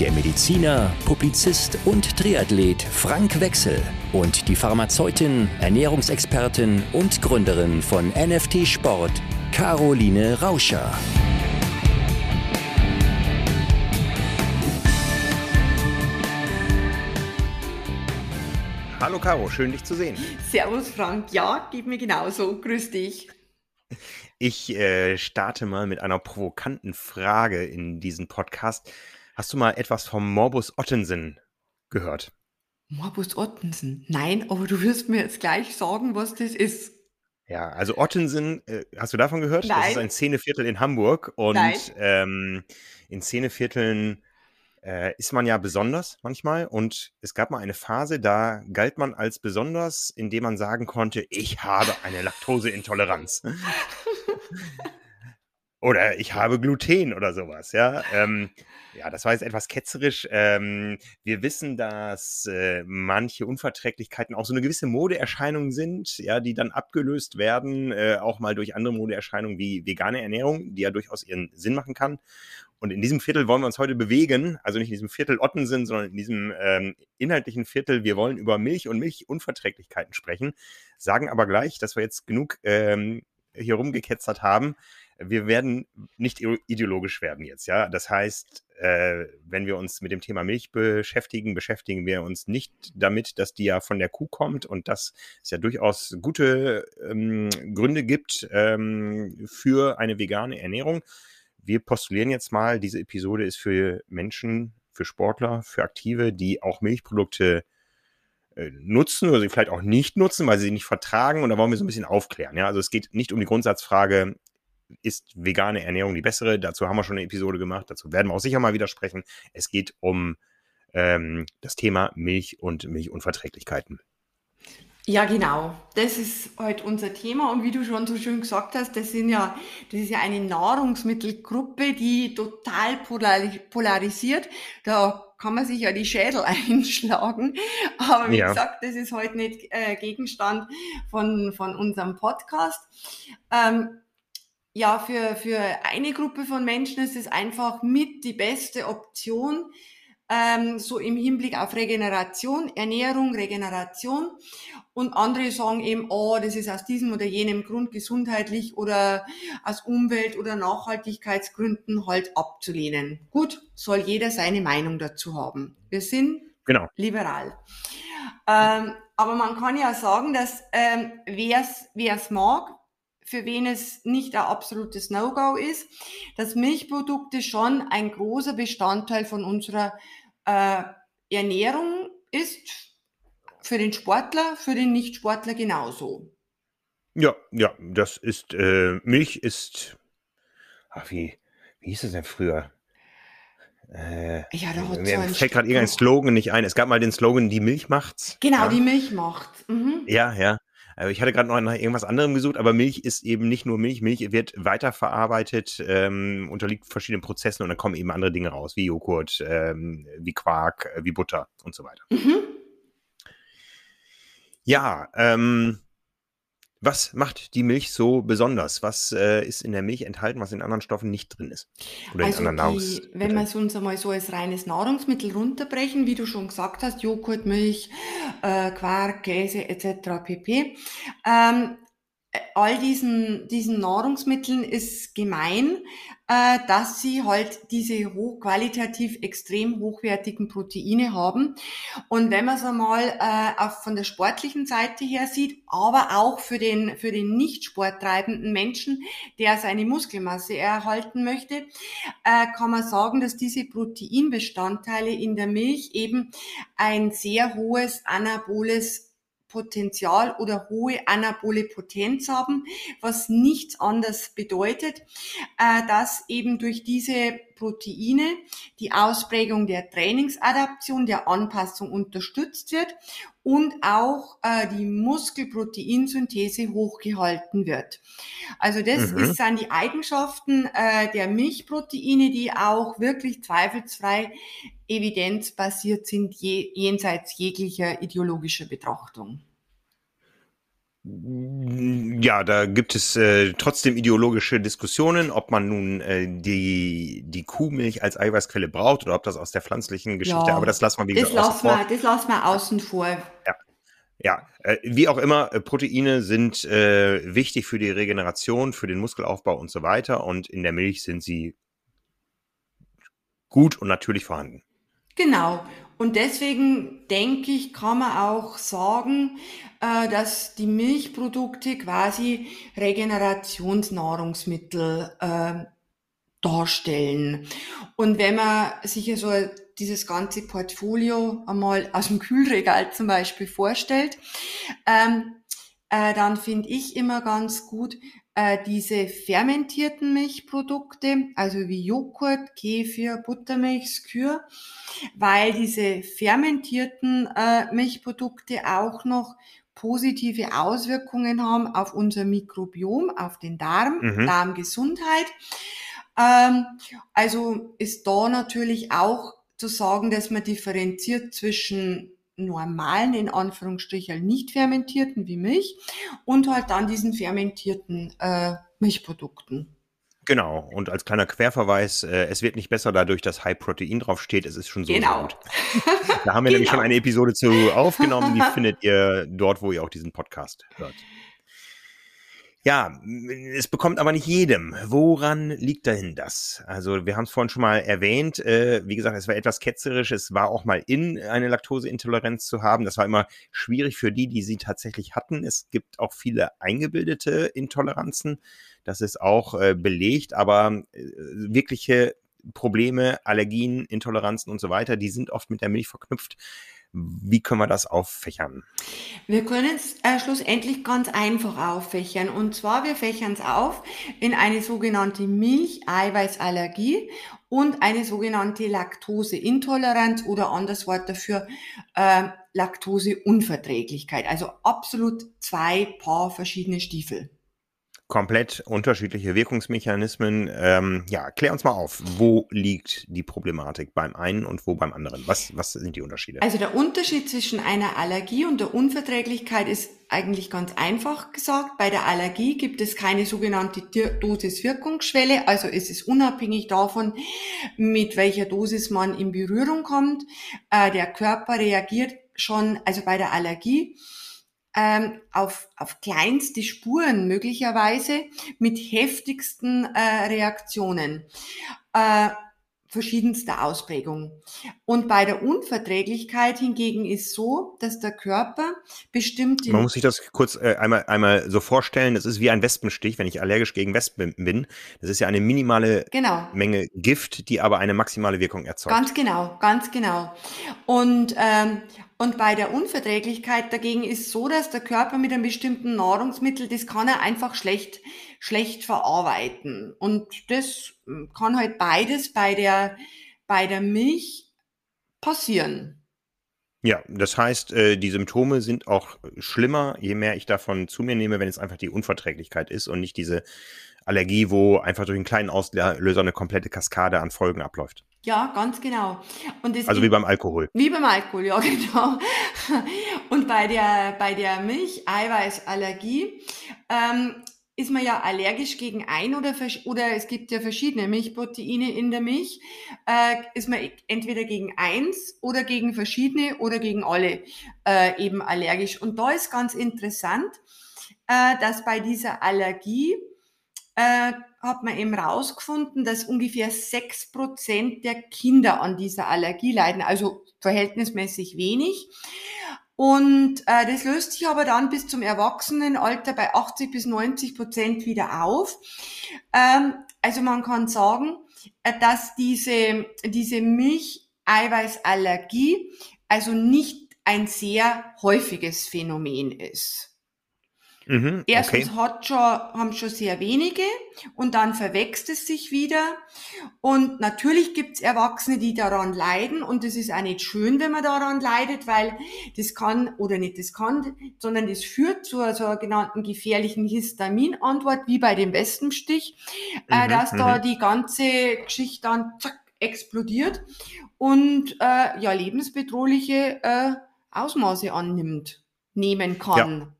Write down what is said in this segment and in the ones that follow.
der Mediziner, Publizist und Triathlet Frank Wechsel und die Pharmazeutin, Ernährungsexpertin und Gründerin von NFT Sport, Caroline Rauscher. Hallo Caro, schön dich zu sehen. Servus Frank, ja, geht mir genauso. Grüß dich. Ich äh, starte mal mit einer provokanten Frage in diesen Podcast. Hast du mal etwas vom Morbus Ottensen gehört? Morbus Ottensen? Nein, aber du wirst mir jetzt gleich sagen, was das ist. Ja, also Ottensen, äh, hast du davon gehört? Nein. Das ist ein Szeneviertel in Hamburg und ähm, in Szenevierteln äh, ist man ja besonders manchmal und es gab mal eine Phase, da galt man als besonders, indem man sagen konnte, ich habe eine Laktoseintoleranz. Oder ich habe Gluten oder sowas, ja. Ähm, ja, das war jetzt etwas ketzerisch. Ähm, wir wissen, dass äh, manche Unverträglichkeiten auch so eine gewisse Modeerscheinung sind, ja, die dann abgelöst werden, äh, auch mal durch andere Modeerscheinungen wie vegane Ernährung, die ja durchaus ihren Sinn machen kann. Und in diesem Viertel wollen wir uns heute bewegen, also nicht in diesem Viertel Ottensen, sondern in diesem ähm, inhaltlichen Viertel. Wir wollen über Milch und Milchunverträglichkeiten sprechen, sagen aber gleich, dass wir jetzt genug ähm, hier rumgeketzert haben wir werden nicht ideologisch werden jetzt, ja. Das heißt, äh, wenn wir uns mit dem Thema Milch beschäftigen, beschäftigen wir uns nicht damit, dass die ja von der Kuh kommt und dass es ja durchaus gute ähm, Gründe gibt ähm, für eine vegane Ernährung. Wir postulieren jetzt mal, diese Episode ist für Menschen, für Sportler, für Aktive, die auch Milchprodukte äh, nutzen oder sie vielleicht auch nicht nutzen, weil sie sie nicht vertragen. Und da wollen wir so ein bisschen aufklären. Ja, also es geht nicht um die Grundsatzfrage, ist vegane Ernährung die bessere? Dazu haben wir schon eine Episode gemacht. Dazu werden wir auch sicher mal wieder sprechen. Es geht um ähm, das Thema Milch und Milchunverträglichkeiten. Ja, genau. Das ist heute unser Thema. Und wie du schon so schön gesagt hast, das sind ja, das ist ja eine Nahrungsmittelgruppe, die total polarisiert. Da kann man sich ja die Schädel einschlagen. Aber wie Ja. gesagt, das ist heute nicht äh, Gegenstand von, von unserem Podcast. Ähm, ja, für, für eine Gruppe von Menschen ist es einfach mit die beste Option, ähm, so im Hinblick auf Regeneration, Ernährung, Regeneration. Und andere sagen eben, oh, das ist aus diesem oder jenem Grund gesundheitlich oder aus Umwelt- oder Nachhaltigkeitsgründen halt abzulehnen. Gut, soll jeder seine Meinung dazu haben. Wir sind Genau. liberal. Ähm, aber man kann ja sagen, dass ähm, wer es mag, für wen es nicht ein absolutes No-Go ist, dass Milchprodukte schon ein großer Bestandteil von unserer äh, Ernährung ist. Für den Sportler, für den Nicht-Sportler genauso. Ja, ja, das ist, äh, Milch ist, ach, wie, wie hieß es denn früher? Äh, Ja, da hat mir so fällt gerade irgendein Slogan nicht ein. Es gab mal den Slogan, die Milch macht's. Genau, ja. die Milch macht. Mhm. Ja, ja. Aber ich hatte gerade noch nach irgendwas anderem gesucht, aber Milch ist eben nicht nur Milch. Milch wird weiterverarbeitet, ähm, unterliegt verschiedenen Prozessen und dann kommen eben andere Dinge raus, wie Joghurt, ähm, wie Quark, äh, wie Butter und so weiter. Mhm. Ja, ähm, was macht die Milch so besonders? Was äh, ist in der Milch enthalten, was in anderen Stoffen nicht drin ist? Oder Also in anderen die, wenn wir es uns einmal so als reines Nahrungsmittel runterbrechen, wie du schon gesagt hast, Joghurt, Milch, äh, Quark, Käse etc. pp. Ähm, äh, all diesen, diesen Nahrungsmitteln ist gemein, äh, dass sie halt diese hochqualitativ extrem hochwertigen Proteine haben. Und wenn man es einmal äh, auf, von der sportlichen Seite her sieht, aber auch für den, für den nicht sporttreibenden Menschen, der seine Muskelmasse erhalten möchte, äh, kann man sagen, dass diese Proteinbestandteile in der Milch eben ein sehr hohes anaboles Potenzial oder hohe anabole Potenz haben, was nichts anderes bedeutet, äh, dass eben durch diese Proteine die Ausprägung der Trainingsadaption, der Anpassung unterstützt wird und auch äh, die Muskelproteinsynthese hochgehalten wird. Also das mhm. ist, sind die Eigenschaften äh, der Milchproteine, die auch wirklich zweifelsfrei evidenzbasiert sind, je, jenseits jeglicher ideologischer Betrachtung. Ja, da gibt es äh, trotzdem ideologische Diskussionen, ob man nun äh, die, die Kuhmilch als Eiweißquelle braucht oder ob das aus der pflanzlichen Geschichte, ja, aber das lassen wir wie gesagt außen vor. Das lassen wir außen vor. Ja, ja äh, wie auch immer, äh, Proteine sind äh, wichtig für die Regeneration, für den Muskelaufbau und so weiter und in der Milch sind sie gut und natürlich vorhanden. Genau. Und deswegen denke ich, kann man auch sagen, äh, dass die Milchprodukte quasi Regenerationsnahrungsmittel äh, darstellen. Und wenn man sich so dieses ganze Portfolio einmal aus dem Kühlregal zum Beispiel vorstellt, ähm, äh, dann finde ich immer ganz gut, äh, diese fermentierten Milchprodukte, also wie Joghurt, Kefir, Buttermilch, Skür, weil diese fermentierten äh, Milchprodukte auch noch positive Auswirkungen haben auf unser Mikrobiom, auf den Darm, mhm. Darmgesundheit. Ähm, also ist da natürlich auch zu sagen, dass man differenziert zwischen normalen, in Anführungsstrichen nicht fermentierten wie Milch und halt dann diesen fermentierten äh, Milchprodukten. Genau, und als kleiner Querverweis, äh, es wird nicht besser dadurch, dass High Protein draufsteht, es ist schon so genau. gut. Da haben wir genau. nämlich schon genau. eine Episode zu aufgenommen, die findet ihr dort, wo ihr auch diesen Podcast hört. Ja, es bekommt aber nicht jedem. Woran liegt dahin das? Also wir haben es vorhin schon mal erwähnt. Äh, wie gesagt, es war etwas ketzerisch. Es war auch mal in, eine Laktoseintoleranz zu haben. Das war immer schwierig für die, die sie tatsächlich hatten. Es gibt auch viele eingebildete Intoleranzen. Das ist auch äh, belegt. Aber äh, wirkliche Probleme, Allergien, Intoleranzen und so weiter, die sind oft mit der Milch verknüpft. Wie können wir das auffächern? Wir können es äh, schlussendlich ganz einfach auffächern. Und zwar, wir fächern es auf in eine sogenannte Milcheiweißallergie und eine sogenannte Laktoseintoleranz oder anders Wort dafür äh, Laktoseunverträglichkeit. Also absolut zwei Paar verschiedene Stiefel komplett unterschiedliche Wirkungsmechanismen. Ähm, ja, klär uns mal auf, wo liegt die Problematik beim einen und wo beim anderen? Was, was sind die Unterschiede? Also der Unterschied zwischen einer Allergie und der Unverträglichkeit ist eigentlich ganz einfach gesagt. Bei der Allergie gibt es keine sogenannte Dosis-Wirkungsschwelle, also es ist unabhängig davon, mit welcher Dosis man in Berührung kommt. Äh, der Körper reagiert schon, also bei der Allergie, ähm, auf, auf kleinste Spuren möglicherweise mit heftigsten äh, Reaktionen. Äh, verschiedenster Ausprägung. Und bei der Unverträglichkeit hingegen ist so, dass der Körper bestimmte... Man muss sich das kurz äh, einmal, einmal so vorstellen, das ist wie ein Wespenstich, wenn ich allergisch gegen Wespen bin. Das ist ja eine minimale genau. Menge Gift, die aber eine maximale Wirkung erzeugt. Ganz genau, ganz genau. Und, ähm, und bei der Unverträglichkeit dagegen ist so, dass der Körper mit einem bestimmten Nahrungsmittel, das kann er einfach schlecht schlecht verarbeiten. Und das hm, kann halt beides bei der, bei der Milch passieren. Ja, das heißt, äh, die Symptome sind auch schlimmer, je mehr ich davon zu mir nehme, wenn es einfach die Unverträglichkeit ist und nicht diese Allergie, wo einfach durch einen kleinen Auslöser eine komplette Kaskade an Folgen abläuft. Ja, ganz genau. also wie beim Alkohol. Wie beim Alkohol, ja, genau. Und bei der, bei der Milcheiweißallergie ähm, ist man ja allergisch gegen ein oder, oder es gibt ja verschiedene Milchproteine in der Milch, äh, ist man entweder gegen eins oder gegen verschiedene oder gegen alle äh, eben allergisch. Und da ist ganz interessant, äh, dass bei dieser Allergie äh, hat man eben rausgefunden, dass ungefähr sechs Prozent der Kinder an dieser Allergie leiden, also verhältnismäßig wenig. Und äh, das löst sich aber dann bis zum Erwachsenenalter bei 80 bis 90 Prozent wieder auf. Ähm, also man kann sagen, äh, dass diese, diese Milcheiweißallergie also nicht ein sehr häufiges Phänomen ist. Mhm, Erstens okay. hat schon, haben schon sehr wenige und dann verwächst es sich wieder. Und natürlich gibt's Erwachsene, die daran leiden und das ist auch nicht schön, wenn man daran leidet, weil das kann, oder nicht das kann, sondern das führt zu einer sogenannten gefährlichen Histaminantwort, wie bei dem Wespenstich, äh, mhm, dass da mhm. die ganze Geschichte dann zack, explodiert und äh, ja lebensbedrohliche äh, Ausmaße annimmt, nehmen kann. Ja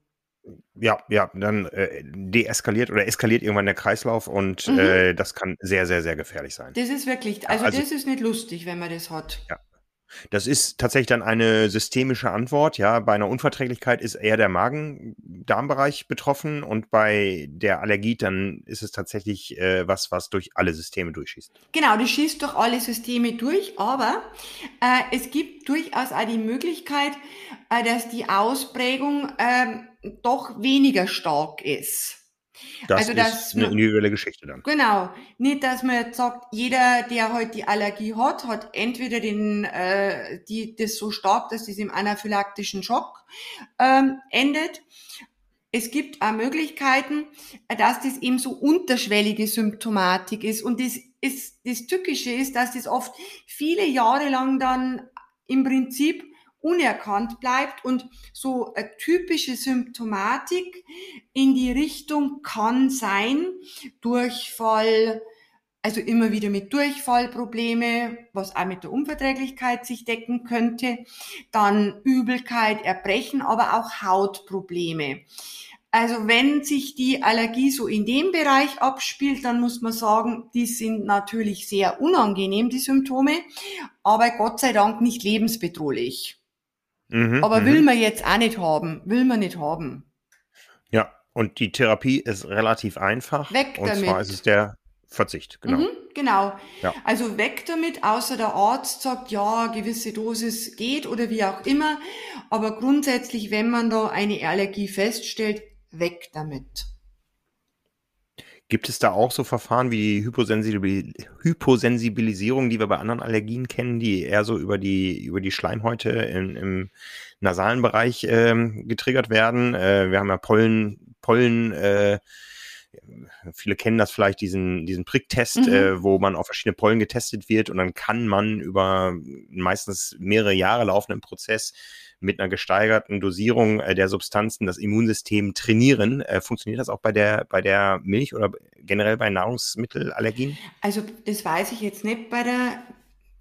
ja, ja, dann äh, deeskaliert oder eskaliert irgendwann der Kreislauf und mhm. äh, das kann sehr, sehr, sehr gefährlich sein. Das ist wirklich, also, also das ist nicht lustig, wenn man das hat. Ja. Das ist tatsächlich dann eine systemische Antwort. Ja, bei einer Unverträglichkeit ist eher der Magen-Darm-Bereich betroffen und bei der Allergie dann ist es tatsächlich äh, was, was durch alle Systeme durchschießt. Genau, das schießt durch alle Systeme durch, aber äh, es gibt durchaus auch die Möglichkeit, äh, dass die Ausprägung äh, doch weniger stark ist. Das also, ist eine individuelle Geschichte dann. Genau. Nicht, dass man jetzt sagt, jeder, der heute halt die Allergie hat, hat entweder den, äh, die, das so stark, dass das im anaphylaktischen Schock ähm, endet. Es gibt auch Möglichkeiten, dass das eben so unterschwellige Symptomatik ist. Und das ist, das Tückische ist, dass das oft viele Jahre lang dann im Prinzip unerkannt bleibt und so eine typische Symptomatik in die Richtung kann sein, Durchfall, also immer wieder mit Durchfallprobleme, was auch mit der Unverträglichkeit sich decken könnte, dann Übelkeit, Erbrechen, aber auch Hautprobleme. Also wenn sich die Allergie so in dem Bereich abspielt, dann muss man sagen, die sind natürlich sehr unangenehm, die Symptome, aber Gott sei Dank nicht lebensbedrohlich. Mhm, Aber will mhm. man jetzt auch nicht haben. Will man nicht haben. Ja, und die Therapie ist relativ einfach. Weg und damit. Und zwar ist es der Verzicht, genau. Mhm, genau. Ja. Also weg damit, außer der Arzt sagt, ja, gewisse Dosis geht oder wie auch immer. Aber grundsätzlich, wenn man da eine Allergie feststellt, weg damit. Gibt es da auch so Verfahren wie die Hyposensibil Hyposensibilisierung, die wir bei anderen Allergien kennen, die eher so über die, über die Schleimhäute in, im nasalen Bereich ähm, getriggert werden? Äh, wir haben ja Pollen, Pollen, äh, viele kennen das vielleicht, diesen, diesen Pricktest, mhm. äh, wo man auf verschiedene Pollen getestet wird und dann kann man über meistens mehrere Jahre laufenden Prozess mit einer gesteigerten Dosierung äh, der Substanzen das Immunsystem trainieren. Äh, funktioniert das auch bei der, bei der Milch oder generell bei Nahrungsmittelallergien? Also das weiß ich jetzt nicht bei der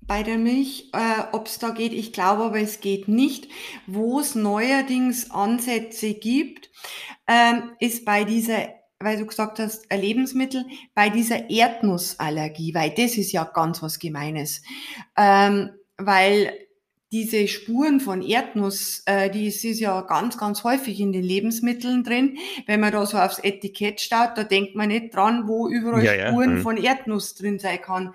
bei der Milch, äh, ob es da geht. Ich glaube aber, es geht nicht. Wo es neuerdings Ansätze gibt, ähm, ist bei dieser weil du gesagt hast, Lebensmittel, bei dieser Erdnussallergie, weil das ist ja ganz was Gemeines. Ähm, weil diese Spuren von Erdnuss, äh, die ist, ist ja ganz, ganz häufig in den Lebensmitteln drin. Wenn man da so aufs Etikett schaut, da denkt man nicht dran, wo überall ja, Spuren ja. Mhm. von Erdnuss drin sein kann.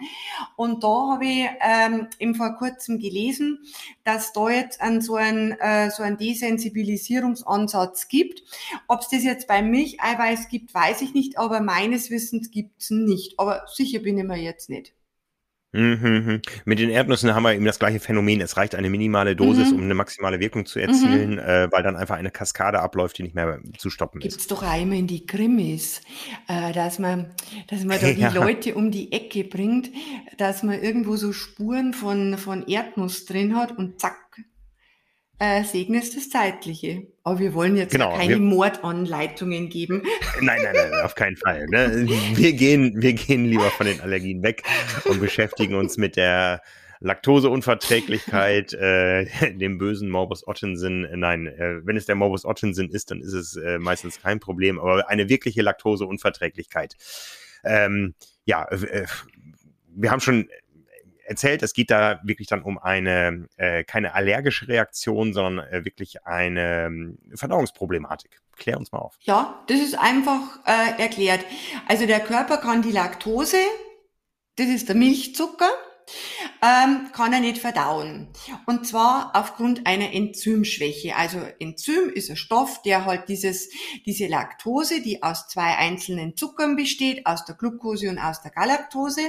Und da habe ich ähm, eben vor kurzem gelesen, dass da jetzt an so ein äh, so ein Desensibilisierungsansatz gibt. Ob es das jetzt beim Milcheiweiß gibt, weiß ich nicht, aber meines Wissens gibt's nicht. Aber sicher bin ich mir jetzt nicht. Mhm. Mit den Erdnüssen haben wir eben das gleiche Phänomen. Es reicht eine minimale Dosis, mhm. um eine maximale Wirkung zu erzielen, mhm. äh, weil dann einfach eine Kaskade abläuft, die nicht mehr zu stoppen Gibt's ist. Gibt es doch einmal in die Krimis, äh, dass man, dass man da die ja. Leute um die Ecke bringt, dass man irgendwo so Spuren von, von Erdnuss drin hat und zack, äh, Segen ist das Zeitliche. Aber wir wollen jetzt genau, keine wir, Mordanleitungen geben. Nein, nein, nein, auf keinen Fall. Ne? Wir, gehen, wir gehen lieber von den Allergien weg und beschäftigen uns mit der Laktoseunverträglichkeit, äh, dem bösen Morbus Ottensen. Nein, äh, wenn es der Morbus Ottensen ist, dann ist es äh, meistens kein Problem, aber eine wirkliche Laktoseunverträglichkeit. Ähm, ja, äh, wir haben schon erzählt, es geht da wirklich dann um eine, äh, keine allergische Reaktion, sondern äh, wirklich eine ähm, Verdauungsproblematik. Klär uns mal auf. Ja, das ist einfach äh, erklärt. Also der Körper kann die Laktose, das ist der Milchzucker, ähm, kann er nicht verdauen. Und zwar aufgrund einer Enzymschwäche. Also Enzym ist ein Stoff, der halt dieses, diese Laktose, die aus zwei einzelnen Zuckern besteht, aus der Glucose und aus der Galaktose,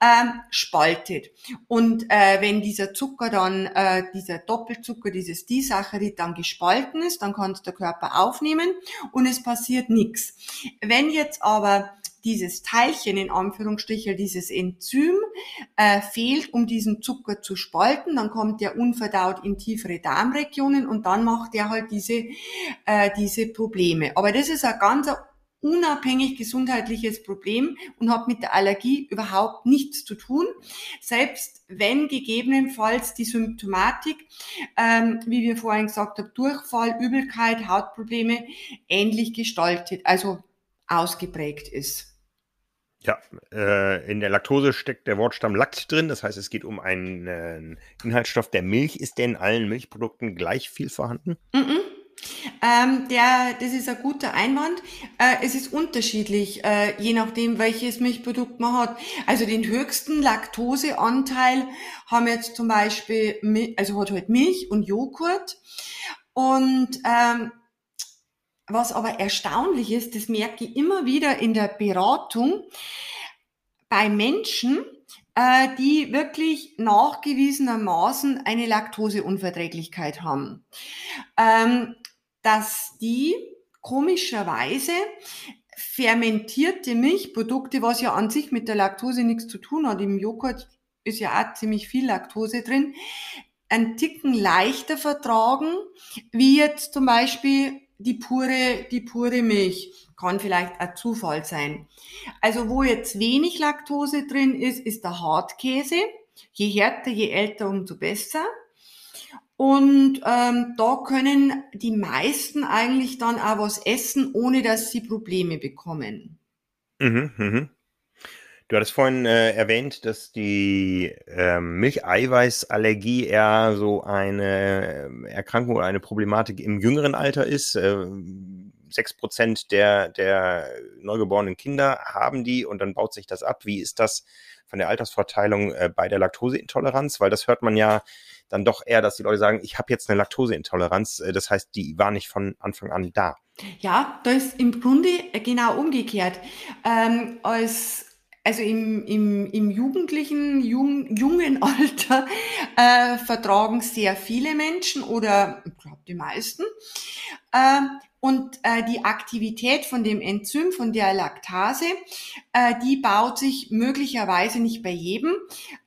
ähm, spaltet. Und äh, wenn dieser Zucker dann, äh, dieser Doppelzucker, dieses Disaccharid dann gespalten ist, dann kann es der Körper aufnehmen und es passiert nichts. Wenn jetzt aber dieses Teilchen in Anführungsstrichen, dieses Enzym äh, fehlt, um diesen Zucker zu spalten, dann kommt der unverdaut in tiefere Darmregionen und dann macht er halt diese, äh, diese Probleme. Aber das ist ein ganz unabhängig gesundheitliches Problem und hat mit der Allergie überhaupt nichts zu tun. Selbst wenn gegebenenfalls die Symptomatik, ähm, wie wir vorhin gesagt haben, Durchfall, Übelkeit, Hautprobleme ähnlich gestaltet, also ausgeprägt ist. Ja, äh, in der Laktose steckt der Wortstamm Lakt drin. Das heißt, es geht um einen äh, Inhaltsstoff der Milch. Ist der in allen Milchprodukten gleich viel vorhanden? Mm -mm. Ähm, der, das ist ein guter Einwand. Äh, es ist unterschiedlich, äh, je nachdem, welches Milchprodukt man hat. Also den höchsten Laktoseanteil haben jetzt zum Beispiel, also hat halt Milch und Joghurt. Und ähm, was aber erstaunlich ist, das merke ich immer wieder in der Beratung bei Menschen, äh, die wirklich nachgewiesenermaßen eine Laktoseunverträglichkeit haben, ähm, dass die komischerweise fermentierte Milchprodukte, was ja an sich mit der Laktose nichts zu tun hat, im Joghurt ist ja auch ziemlich viel Laktose drin, einen Ticken leichter vertragen, wie jetzt zum Beispiel die pure, die pure Milch. Kann vielleicht ein Zufall sein. Also wo jetzt wenig Laktose drin ist, ist der Hartkäse. Je härter, je älter, umso besser. Und ähm, da können die meisten eigentlich dann auch was essen, ohne dass sie Probleme bekommen. Mhm, mhm. Du hattest vorhin äh, erwähnt, dass die äh, Milcheiweißallergie eher so eine äh, Erkrankung oder eine Problematik im jüngeren Alter ist. Äh, 6% der, der neugeborenen Kinder haben die und dann baut sich das ab. Wie ist das von der Altersverteilung äh, bei der Laktoseintoleranz? Weil das hört man ja dann doch eher, dass die Leute sagen, ich habe jetzt eine Laktoseintoleranz. Äh, das heißt, die war nicht von Anfang an da. Ja, da ist im Grunde genau umgekehrt. Ähm, als also im, im, im jugendlichen, jung, jungen Alter äh, vertragen sehr viele Menschen oder ich glaube die meisten. Äh, und äh, die Aktivität von dem Enzym, von der Laktase, äh, die baut sich möglicherweise nicht bei jedem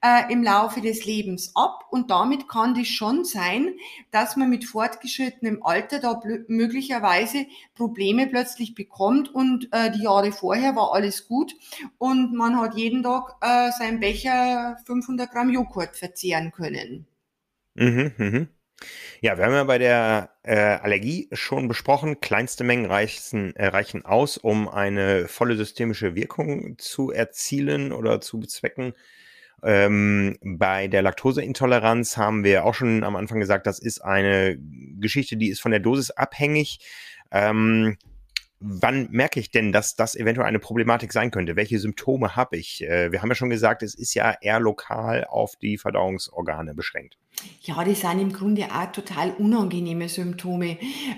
äh, im Laufe des Lebens ab. Und damit kann das schon sein, dass man mit fortgeschrittenem Alter da möglicherweise Probleme plötzlich bekommt und äh, die Jahre vorher war alles gut und man hat jeden Tag äh, sein Becher 500 Gramm Joghurt verzehren können. Mhm, mhm. Ja, wir haben ja bei der äh, Allergie schon besprochen, kleinste Mengen reichen, äh, reichen aus, um eine volle systemische Wirkung zu erzielen oder zu bezwecken. Ähm, bei der Laktoseintoleranz haben wir auch schon am Anfang gesagt, das ist eine Geschichte, die ist von der Dosis abhängig. Ähm, wann merke ich denn, dass das eventuell eine Problematik sein könnte? Welche Symptome habe ich? Äh, wir haben ja schon gesagt, es ist ja eher lokal auf die Verdauungsorgane beschränkt. Ja, das sind im Grunde auch total unangenehme Symptome,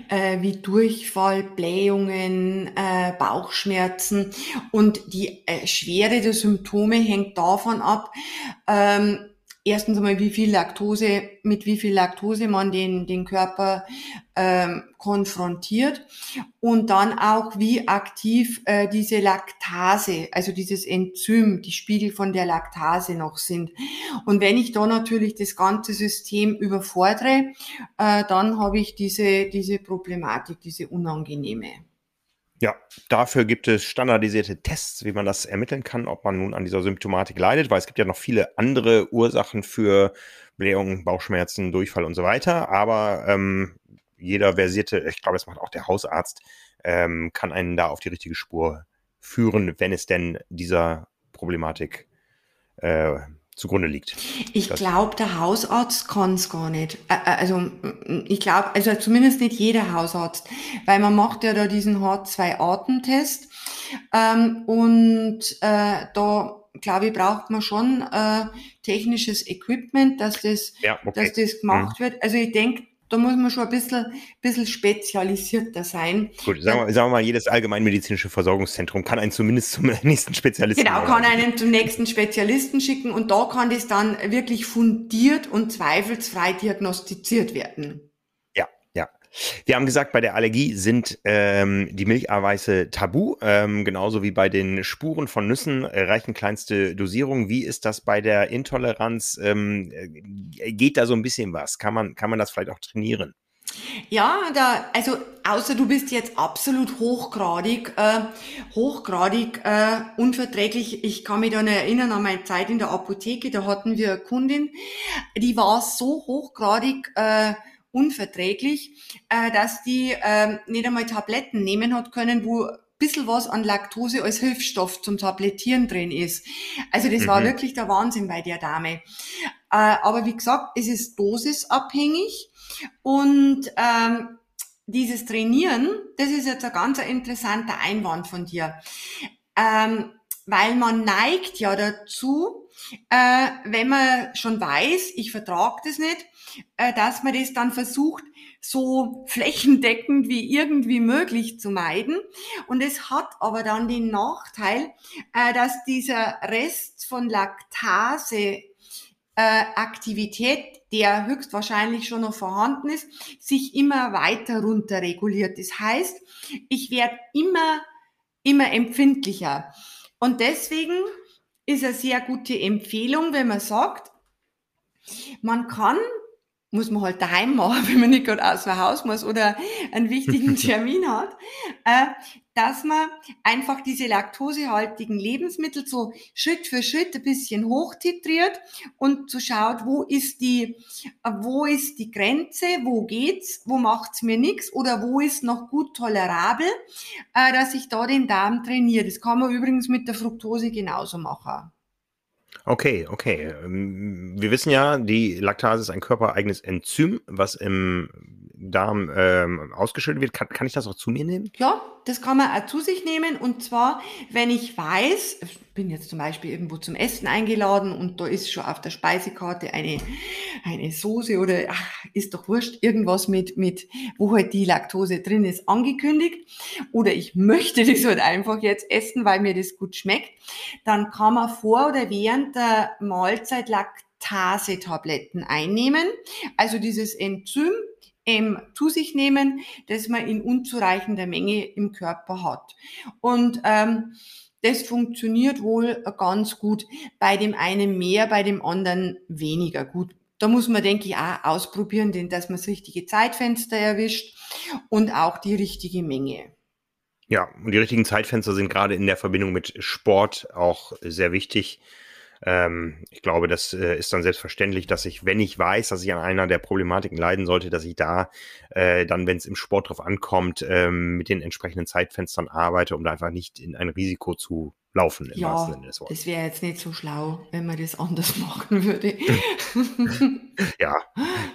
äh, wie Durchfall, Blähungen, äh, Bauchschmerzen. Und die äh, Schwere der Symptome hängt davon ab, ähm, erstens einmal, wie viel Laktose, mit wie viel Laktose man den, den Körper ähm, konfrontiert und dann auch, wie aktiv äh, diese Laktase, also dieses Enzym, die Spiegel von der Laktase noch sind. Und wenn ich da natürlich das ganze System überfordere, äh, dann habe ich diese, diese Problematik, diese unangenehme. Ja, dafür gibt es standardisierte Tests, wie man das ermitteln kann, ob man nun an dieser Symptomatik leidet, weil es gibt ja noch viele andere Ursachen für Blähungen, Bauchschmerzen, Durchfall und so weiter. Aber ähm, jeder versierte, ich glaube, das macht auch der Hausarzt, ähm, kann einen da auf die richtige Spur führen, wenn es denn dieser Problematik äh, zugrunde liegt. Ich glaube, der Hausarzt kann es gar nicht. Also ich glaube, also zumindest nicht jeder Hausarzt, weil man macht ja da diesen H2-Artentest ähm, und äh, da glaube ich, braucht man schon äh, technisches Equipment, dass das, ja, okay. dass das gemacht mhm. wird. Also ich denke, da muss man schon ein bisschen, bisschen spezialisierter sein. Gut, sagen wir, sagen wir mal, jedes allgemeinmedizinische Versorgungszentrum kann einen zumindest zum nächsten Spezialisten Genau, kann einen zum nächsten Spezialisten schicken und da kann das dann wirklich fundiert und zweifelsfrei diagnostiziert werden. Wir haben gesagt, bei der Allergie sind ähm, die Milcheiweiße tabu, ähm, genauso wie bei den Spuren von Nüssen äh, reichen kleinste Dosierungen. Wie ist das bei der Intoleranz? Ähm, äh, geht da so ein bisschen was? Kann man, kann man das vielleicht auch trainieren? Ja, da, also außer du bist jetzt absolut hochgradig, äh, hochgradig äh, unverträglich. Ich kann mich dann erinnern an meine Zeit in der Apotheke, da hatten wir eine Kundin, die war so hochgradig äh, unverträglich, äh, dass die äh, nicht einmal Tabletten nehmen hat können, wo ein bisschen was an Laktose als Hilfsstoff zum Tablettieren drin ist. Also das mhm. war wirklich der Wahnsinn bei der Dame. Äh, aber wie gesagt, es ist dosisabhängig und ähm, dieses Trainieren, das ist jetzt ein ganz interessanter Einwand von dir. Ähm, weil man neigt ja dazu, äh, wenn man schon weiß, ich vertrage das nicht, äh, dass man das dann versucht, so flächendeckend wie irgendwie möglich zu meiden. Und es hat aber dann den Nachteil, äh, dass dieser Rest von Laktase äh, Aktivität, der höchstwahrscheinlich schon noch vorhanden ist, sich immer weiter runter reguliert. Das heißt, ich werde immer, immer empfindlicher. Und deswegen ist eine sehr gute Empfehlung, wenn man sagt, man kann muss man halt daheim machen, wenn man nicht gerade aus dem Haus muss oder einen wichtigen Termin hat, äh, dass man einfach diese laktosehaltigen Lebensmittel so Schritt für Schritt ein bisschen hochtitriert und so schaut, wo ist die, wo ist die Grenze, wo geht's, wo macht's mir nichts oder wo ist noch gut tolerabel, äh, dass ich da den Darm trainiere. Das kann man übrigens mit der Fructose genauso machen. Okay, okay. Ähm, wir wissen ja, die Laktase ist ein körpereigenes Enzym, was im Darm ähm, ausgeschüttet wird. Kann, kann ich das auch zu mir nehmen? Ja, das kann man auch zu sich nehmen. Und zwar, wenn ich weiß, ich bin jetzt zum Beispiel irgendwo zum Essen eingeladen und da ist schon auf der Speisekarte eine, eine Soße oder ach, ist doch wurscht, irgendwas mit, mit, wo halt die Laktose drin ist, angekündigt. Oder ich möchte das halt einfach jetzt essen, weil mir das gut schmeckt. Dann kann man vor oder während der Mahlzeit Laktase-Tabletten einnehmen. Also dieses Enzym, ähm, zu sich nehmen, das man in unzureichender Menge im Körper hat. Und ähm, das funktioniert wohl ganz gut. Bei dem einen mehr, bei dem anderen weniger gut. Da muss man, denke ich, auch ausprobieren, denn dass man das richtige Zeitfenster erwischt und auch die richtige Menge. Ja, und die richtigen Zeitfenster sind gerade in der Verbindung mit Sport auch sehr wichtig. Ähm, ich glaube, das äh, ist dann selbstverständlich, dass ich, wenn ich weiß, dass ich an einer der Problematiken leiden sollte, dass ich da äh, dann, wenn es im Sport drauf ankommt, ähm, mit den entsprechenden Zeitfenstern arbeite, um da einfach nicht in ein Risiko zu laufen. Im ja, Sinne des Wortes. das wäre jetzt nicht so schlau, wenn man das anders machen würde. ja,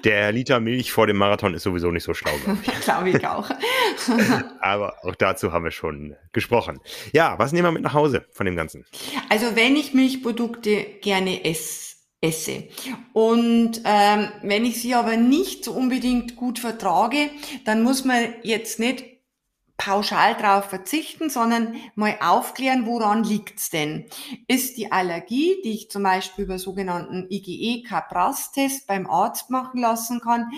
der Liter Milch vor dem Marathon ist sowieso nicht so schlau, glaube ich. glaube ich auch. Aber auch dazu haben wir schon gesprochen. Ja, was nehmen wir mit nach Hause von dem Ganzen? Also wenn ich Milchprodukte gerne esse, esse. Und ähm, wenn ich sie aber nicht so unbedingt gut vertrage, dann muss man jetzt nicht pauschal drauf verzichten, sondern mal aufklären, woran liegt's denn? Ist die Allergie, die ich zum Beispiel über sogenannten IgE-Capras-Test beim Arzt machen lassen kann,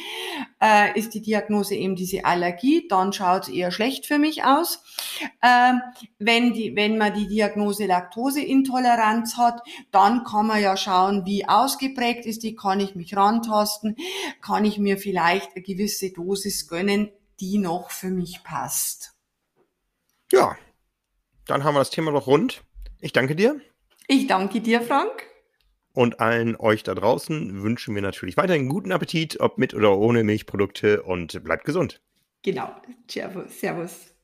äh, ist die Diagnose eben diese Allergie, dann schaut's eher schlecht für mich aus. Äh, wenn, die, wenn man die Diagnose Laktoseintoleranz hat, dann kann man ja schauen, wie ausgeprägt ist die, kann ich mich rantasten, kann ich mir vielleicht eine gewisse Dosis gönnen, die noch für mich passt. Ja, dann haben wir das Thema doch rund. Ich danke dir. Ich danke dir, Frank. Und allen euch da draußen wünschen wir natürlich weiterhin guten Appetit, ob mit oder ohne Milchprodukte und bleibt gesund. Genau. Servus. Servus.